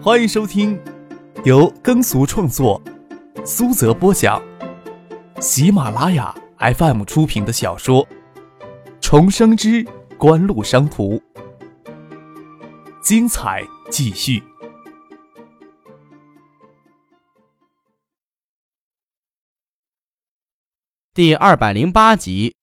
欢迎收听由耕俗创作、苏泽播讲、喜马拉雅 FM 出品的小说《重生之官路商途》，精彩继续，第二百零八集。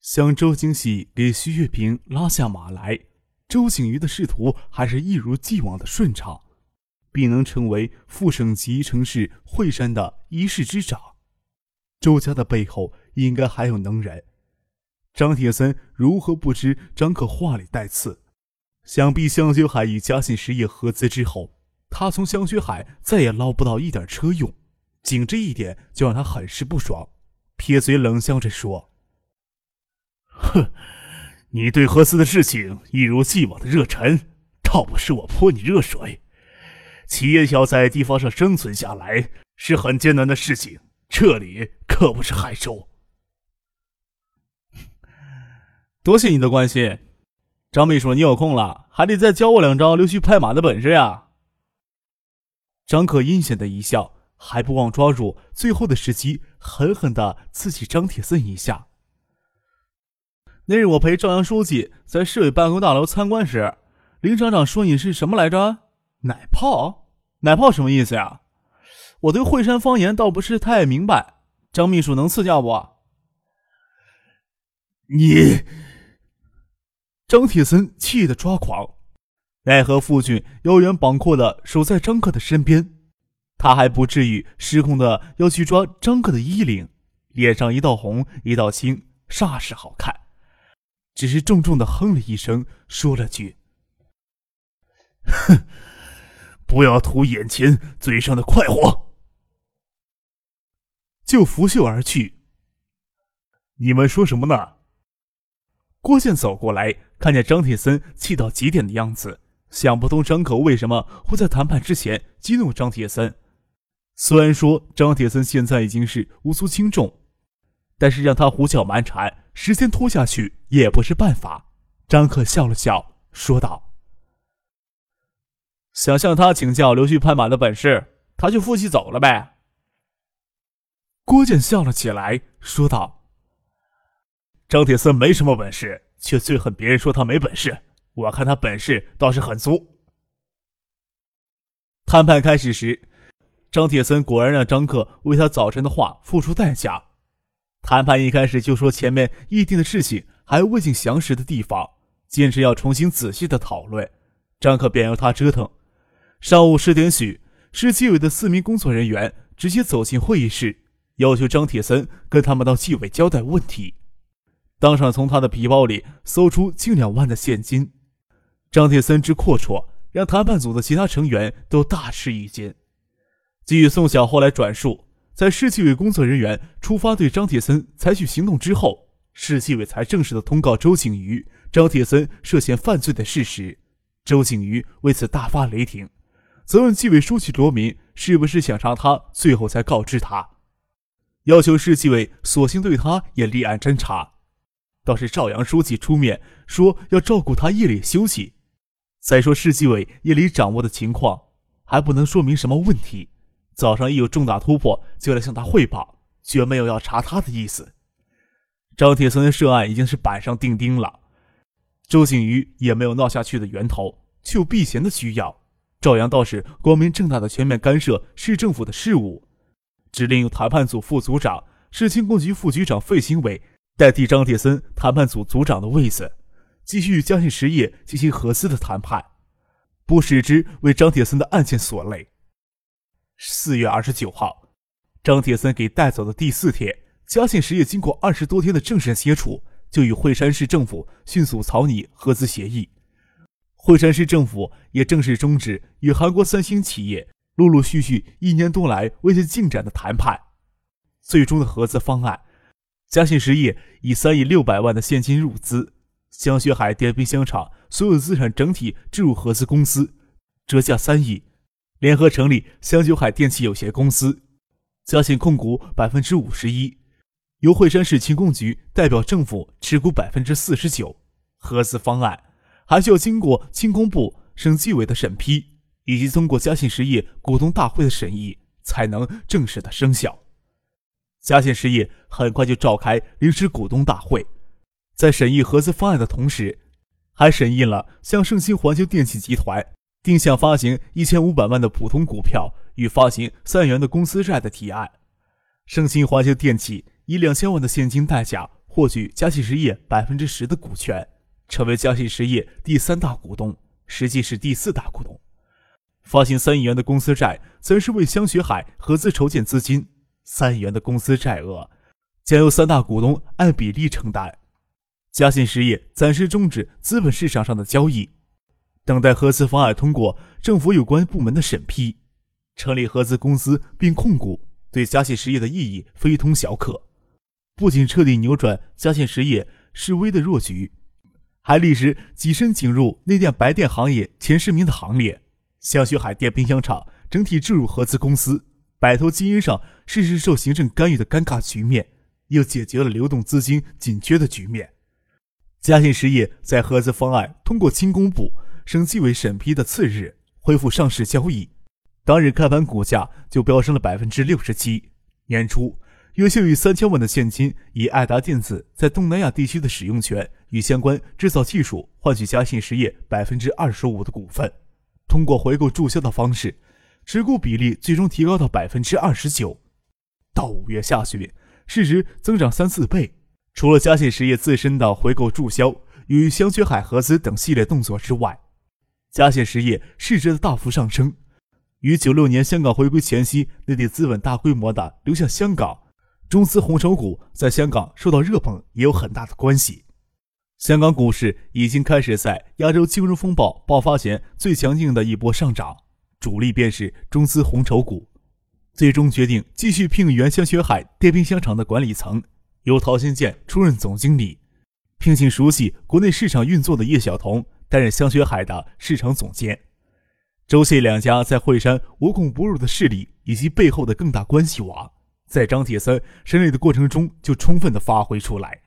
向周惊喜给徐月平拉下马来。周景瑜的仕途还是一如既往的顺畅，并能成为副省级城市惠山的一市之长。周家的背后应该还有能人。张铁森如何不知张可话里带刺？想必香雪海与嘉信实业合资之后，他从香雪海再也捞不到一点车用，仅这一点就让他很是不爽，撇嘴冷笑着说：“哼。”你对何斯的事情一如既往的热忱，倒不是我泼你热水。企业要在地方上生存下来是很艰难的事情，这里可不是海州。多谢你的关心，张秘书，你有空了还得再教我两招溜须拍马的本事呀。张可阴险的一笑，还不忘抓住最后的时机，狠狠的刺激张铁森一下。那日我陪赵阳书记在市委办公大楼参观时，林厂长说你是什么来着？奶泡？奶泡什么意思呀？我对惠山方言倒不是太明白，张秘书能赐教不？你，张铁森气得抓狂，奈何父亲腰圆膀阔的守在张克的身边，他还不至于失控的要去抓张克的衣领，脸上一道红一道青，煞是好看。只是重重的哼了一声，说了句：“哼，不要图眼前嘴上的快活。”就拂袖而去。你们说什么呢？郭健走过来，看见张铁森气到极点的样子，想不通张口为什么会在谈判之前激怒张铁森。虽然说张铁森现在已经是无足轻重，但是让他胡搅蛮缠。时间拖下去也不是办法。张克笑了笑，说道：“想向他请教溜须拍马的本事，他就负气走了呗。”郭建笑了起来，说道：“张铁森没什么本事，却最恨别人说他没本事。我看他本事倒是很足。”谈判开始时，张铁森果然让张克为他早晨的话付出代价。谈判一开始就说前面议定的事情还未尽详实的地方，坚持要重新仔细的讨论。张克便由他折腾。上午十点许，市纪委的四名工作人员直接走进会议室，要求张铁森跟他们到纪委交代问题。当场从他的皮包里搜出近两万的现金。张铁森之阔绰，让谈判组的其他成员都大吃一惊。据宋晓后来转述。在市纪委工作人员出发对张铁森采取行动之后，市纪委才正式的通告周景瑜张铁森涉嫌犯罪的事实。周景瑜为此大发雷霆，责问纪委书记罗明是不是想杀他，最后才告知他，要求市纪委索性对他也立案侦查。倒是赵阳书记出面说要照顾他夜里休息。再说市纪委夜里掌握的情况，还不能说明什么问题。早上一有重大突破，就来向他汇报，绝没有要查他的意思。张铁森的涉案已经是板上钉钉了，周景瑜也没有闹下去的源头，却有避嫌的需要。赵阳倒是光明正大的全面干涉市政府的事务，指令由谈判组副组长、市轻工局副局长费新伟代替张铁森谈判组组长的位子，继续与嘉信实业进行合资的谈判，不使之为张铁森的案件所累。四月二十九号，张铁森给带走的第四天，嘉信实业经过二十多天的正式接触，就与惠山市政府迅速草拟合资协议。惠山市政府也正式终止与韩国三星企业陆陆续续一年多来未见进展的谈判。最终的合资方案，嘉信实业以三亿六百万的现金入资，香雪海电冰箱厂所有资产整体置入合资公司，折价三亿。联合成立香酒海电器有限公司，嘉信控股百分之五十一，由惠山市轻工局代表政府持股百分之四十九。合资方案还需要经过轻工部省纪委的审批，以及通过嘉信实业股东大会的审议，才能正式的生效。嘉信实业很快就召开临时股东大会，在审议合资方案的同时，还审议了向盛兴环球电器集团定向发行一千五百万的普通股票与发行三元的公司债的提案。盛兴环球电器以两千万的现金代价获取嘉信实业百分之十的股权，成为嘉信实业第三大股东，实际是第四大股东。发行三亿元的公司债，则是为香雪海合资筹建资金。三亿元的公司债额将由三大股东按比例承担。嘉信实业暂时终止资本市场上的交易，等待合资方案通过政府有关部门的审批，成立合资公司并控股，对嘉信实业的意义非同小可。不仅彻底扭转嘉信实业示威的弱局，还立时跻身进入内电白电行业前十名的行列。香雪海电冰箱厂整体置入合资公司。摆脱基因上事实受行政干预的尴尬局面，又解决了流动资金紧缺的局面。嘉信实业在合资方案通过轻公布、省纪委审批的次日恢复上市交易，当日开盘股价就飙升了百分之六十七。年初，约秀以三千万的现金，以爱达电子在东南亚地区的使用权与相关制造技术换取嘉信实业百分之二十五的股份，通过回购注销的方式。持股比例最终提高到百分之二十九，到五月下旬，市值增长三四倍。除了嘉信实业自身的回购注销与香雪海合资等系列动作之外，嘉信实业市值的大幅上升，与九六年香港回归前夕内地资本大规模的流向香港，中资红筹股在香港受到热捧也有很大的关系。香港股市已经开始在亚洲金融风暴爆发前最强劲的一波上涨。主力便是中资红筹股，最终决定继续聘原香雪海电冰箱厂的管理层，由陶新建出任总经理，聘请熟悉国内市场运作的叶晓彤担任香雪海的市场总监。周谢两家在惠山无孔不入的势力以及背后的更大关系网，在张铁森审理的过程中就充分的发挥出来。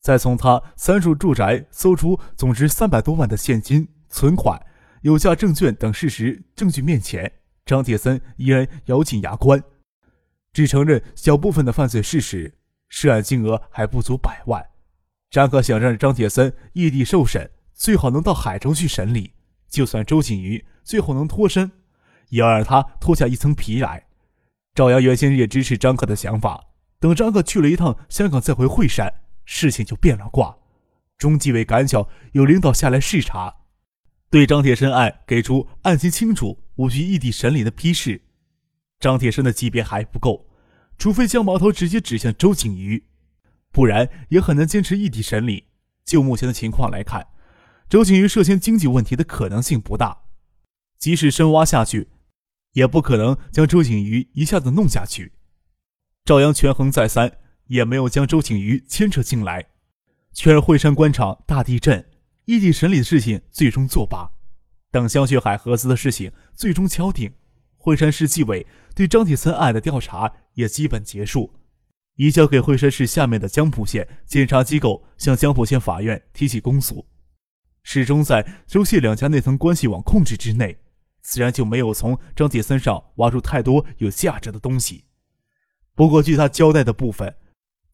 再从他三处住宅搜出总值三百多万的现金存款。有价证券等事实证据面前，张铁森依然咬紧牙关，只承认小部分的犯罪事实，涉案金额还不足百万。张克想让张铁森异地受审，最好能到海州去审理。就算周景瑜最后能脱身，也要让他脱下一层皮来。赵阳原先也支持张克的想法，等张克去了一趟香港再回惠山，事情就变了卦。中纪委赶巧有领导下来视察。对张铁生案给出案情清楚、无需异地审理的批示。张铁生的级别还不够，除非将矛头直接指向周景瑜，不然也很难坚持异地审理。就目前的情况来看，周景瑜涉嫌经济问题的可能性不大。即使深挖下去，也不可能将周景瑜一下子弄下去。赵阳权衡再三，也没有将周景瑜牵扯进来，确认惠山官场大地震。异地审理的事情最终作罢，等香雪海合资的事情最终敲定，惠山市纪委对张铁森案的调查也基本结束，移交给惠山市下面的江浦县检察机构向江浦县法院提起公诉，始终在周谢两家那层关系网控制之内，自然就没有从张铁森上挖出太多有价值的东西。不过据他交代的部分。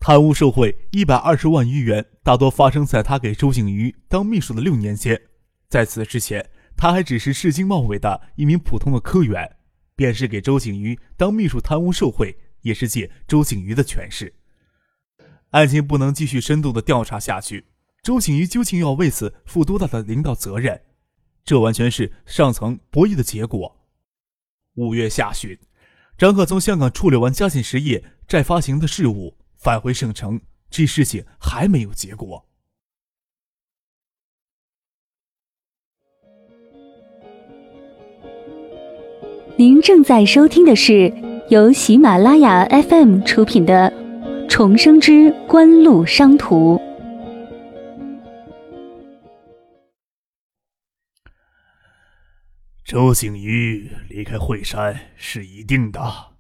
贪污受贿一百二十万余元，大多发生在他给周景瑜当秘书的六年间。在此之前，他还只是市经贸委的一名普通的科员。便是给周景瑜当秘书贪污受贿，也是借周景瑜的权势。案情不能继续深度的调查下去，周景瑜究竟要为此负多大的领导责任？这完全是上层博弈的结果。五月下旬，张可从香港处理完嘉信实业债发行的事务。返回省城，这事情还没有结果。您正在收听的是由喜马拉雅 FM 出品的《重生之官路商途》。周景瑜离开惠山是一定的。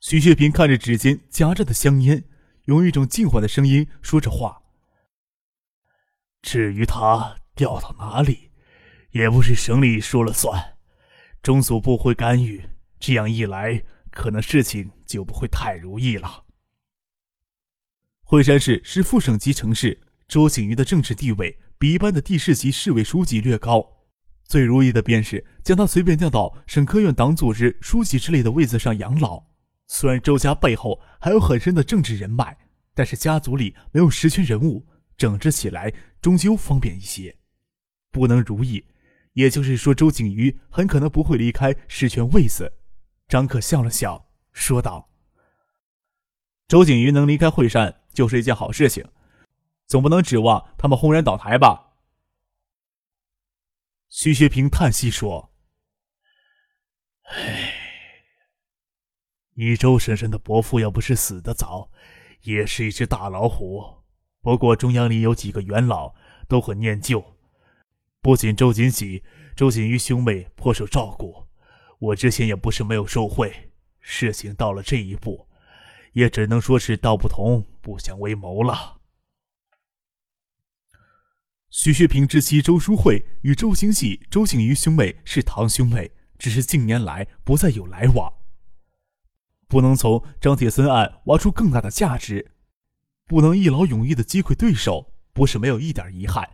徐学平看着指尖夹着的香烟，用一种静缓的声音说着话。至于他调到哪里，也不是省里说了算，中组部会干预。这样一来，可能事情就不会太如意了。惠山市是副省级城市，周景瑜的政治地位比一般的地市级市委书记略高。最如意的便是将他随便调到省科院党组织书记之类的位子上养老。虽然周家背后还有很深的政治人脉，但是家族里没有实权人物，整治起来终究方便一些。不能如意，也就是说周景瑜很可能不会离开实权位子。张克笑了笑，说道：“周景瑜能离开惠山，就是一件好事情，总不能指望他们轰然倒台吧？”徐学平叹息说：“唉，你周婶婶的伯父要不是死得早，也是一只大老虎。不过中央里有几个元老都很念旧，不仅周锦喜、周锦瑜兄妹颇受照顾，我之前也不是没有受贿。事情到了这一步，也只能说是道不同不相为谋了。”徐学平之妻周淑慧与周星喜、周景瑜兄妹是堂兄妹，只是近年来不再有来往。不能从张铁森案挖出更大的价值，不能一劳永逸的击溃对手，不是没有一点遗憾。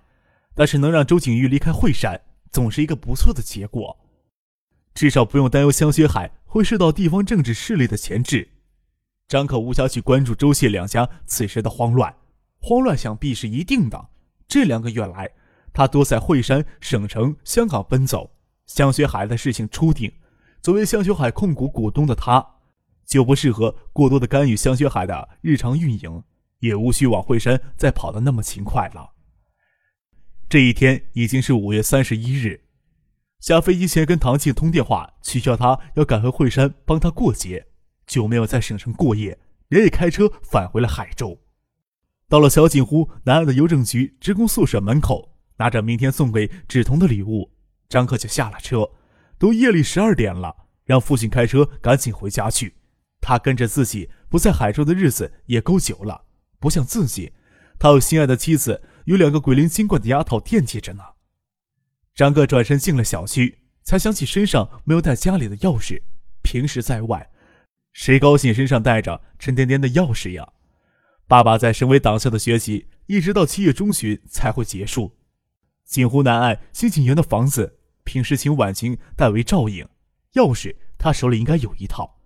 但是能让周景瑜离开惠山，总是一个不错的结果，至少不用担忧香雪海会受到地方政治势力的钳制。张可无暇去关注周谢两家此时的慌乱，慌乱想必是一定的。这两个月来，他多在惠山、省城、香港奔走。香雪海的事情初定，作为香雪海控股股东的他，就不适合过多的干预香雪海的日常运营，也无需往惠山再跑得那么勤快了。这一天已经是五月三十一日，下飞机前跟唐静通电话，取消他要赶回惠山帮他过节，就没有在省城过夜，连夜开车返回了海州。到了小景湖南岸的邮政局职工宿舍门口，拿着明天送给芷彤的礼物，张克就下了车。都夜里十二点了，让父亲开车赶紧回家去。他跟着自己不在海州的日子也够久了，不像自己，他有心爱的妻子，有两个鬼灵精怪的丫头惦记着呢。张克转身进了小区，才想起身上没有带家里的钥匙。平时在外，谁高兴身上带着沉甸甸的钥匙呀？爸爸在省委党校的学习，一直到七月中旬才会结束。锦湖南岸新景园的房子，平时请婉晴代为照应。钥匙他手里应该有一套。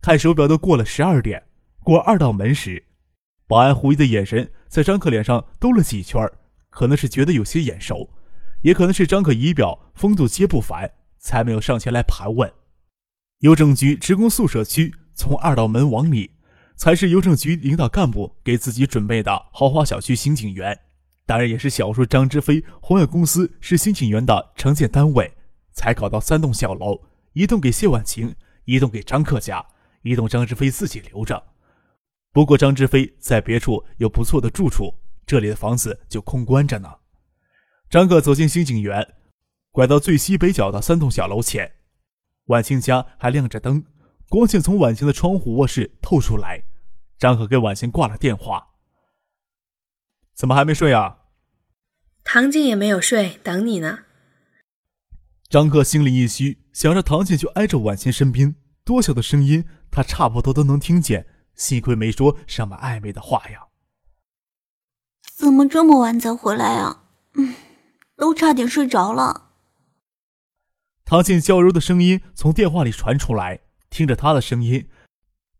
看手表都过了十二点，过二道门时，保安狐疑的眼神在张可脸上兜了几圈，可能是觉得有些眼熟，也可能是张可仪表风度皆不凡，才没有上前来盘问。邮政局职工宿舍区从二道门往里。才是邮政局领导干部给自己准备的豪华小区新景园，当然也是小叔张之飞宏远公司是新景园的承建单位，才搞到三栋小楼，一栋给谢婉晴，一栋给张克家，一栋张之飞自己留着。不过张之飞在别处有不错的住处，这里的房子就空关着呢。张克走进新景园，拐到最西北角的三栋小楼前，婉清家还亮着灯。光线从婉晴的窗户卧室透出来，张可给婉晴挂了电话。怎么还没睡啊？唐静也没有睡，等你呢。张克心里一虚，想着唐静就挨着婉晴身边，多小的声音他差不多都能听见，幸亏没说什么暧昧的话呀。怎么这么晚才回来啊？嗯，都差点睡着了。唐静娇柔的声音从电话里传出来。听着他的声音，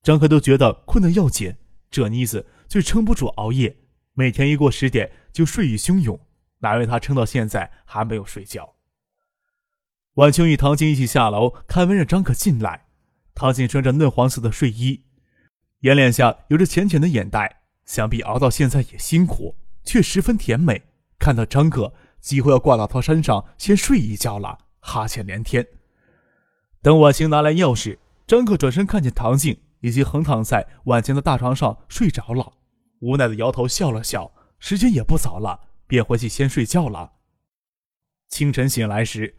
张克都觉得困得要紧。这妮子最撑不住熬夜，每天一过十点就睡意汹涌。哪为他撑到现在还没有睡觉？婉清与唐静一起下楼开门，让张可进来。唐静穿着嫩黄色的睡衣，眼脸下有着浅浅的眼袋，想必熬到现在也辛苦，却十分甜美。看到张可，几乎要挂到他身上先睡一觉了，哈欠连天。等婉清拿来钥匙。张克转身看见唐静已经横躺在晚晴的大床上睡着了，无奈的摇头笑了笑。时间也不早了，便回去先睡觉了。清晨醒来时，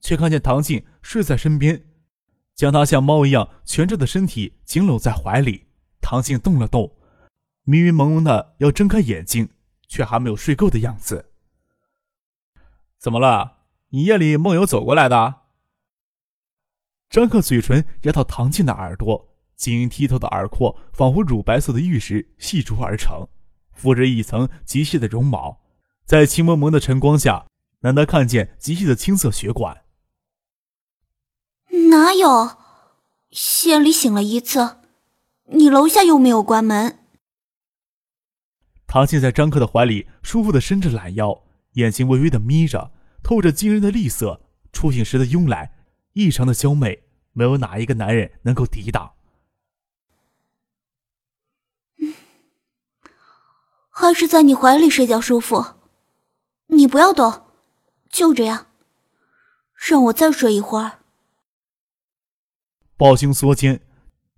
却看见唐静睡在身边，将他像猫一样蜷着的身体紧搂在怀里。唐静动了动，迷迷蒙蒙的要睁开眼睛，却还没有睡够的样子。怎么了？你夜里梦游走过来的？张克嘴唇压到唐静的耳朵，晶莹剔透的耳廓仿佛乳白色的玉石细琢而成，附着一层极细的绒毛，在青蒙蒙的晨光下，难得看见极细的青色血管。哪有？县里醒了一次，你楼下又没有关门。唐静在张克的怀里舒服的伸着懒腰，眼睛微微的眯着，透着惊人的厉色。初醒时的慵懒，异常的娇媚，没有哪一个男人能够抵挡。还是在你怀里睡觉舒服。你不要动，就这样，让我再睡一会儿。抱胸缩肩，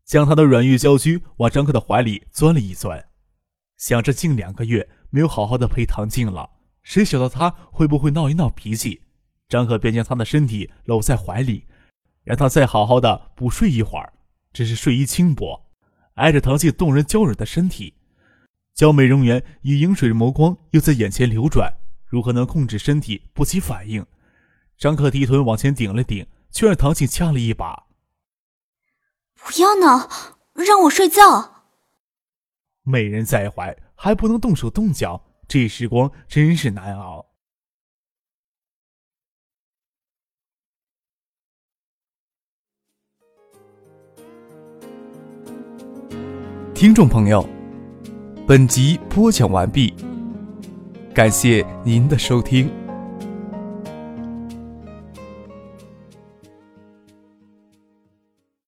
将他的软玉娇躯往张克的怀里钻了一钻，想着近两个月没有好好的陪唐静了，谁晓得他会不会闹一闹脾气？张克便将他的身体搂在怀里，让他再好好的补睡一会儿。只是睡衣轻薄，挨着唐静动人娇软的身体。娇美容颜与盈水的眸光又在眼前流转，如何能控制身体不起反应？张克低臀往前顶了顶，却让唐静掐了一把。不要闹，让我睡觉。美人在怀，还不能动手动脚，这时光真是难熬。听众朋友。本集播讲完毕，感谢您的收听。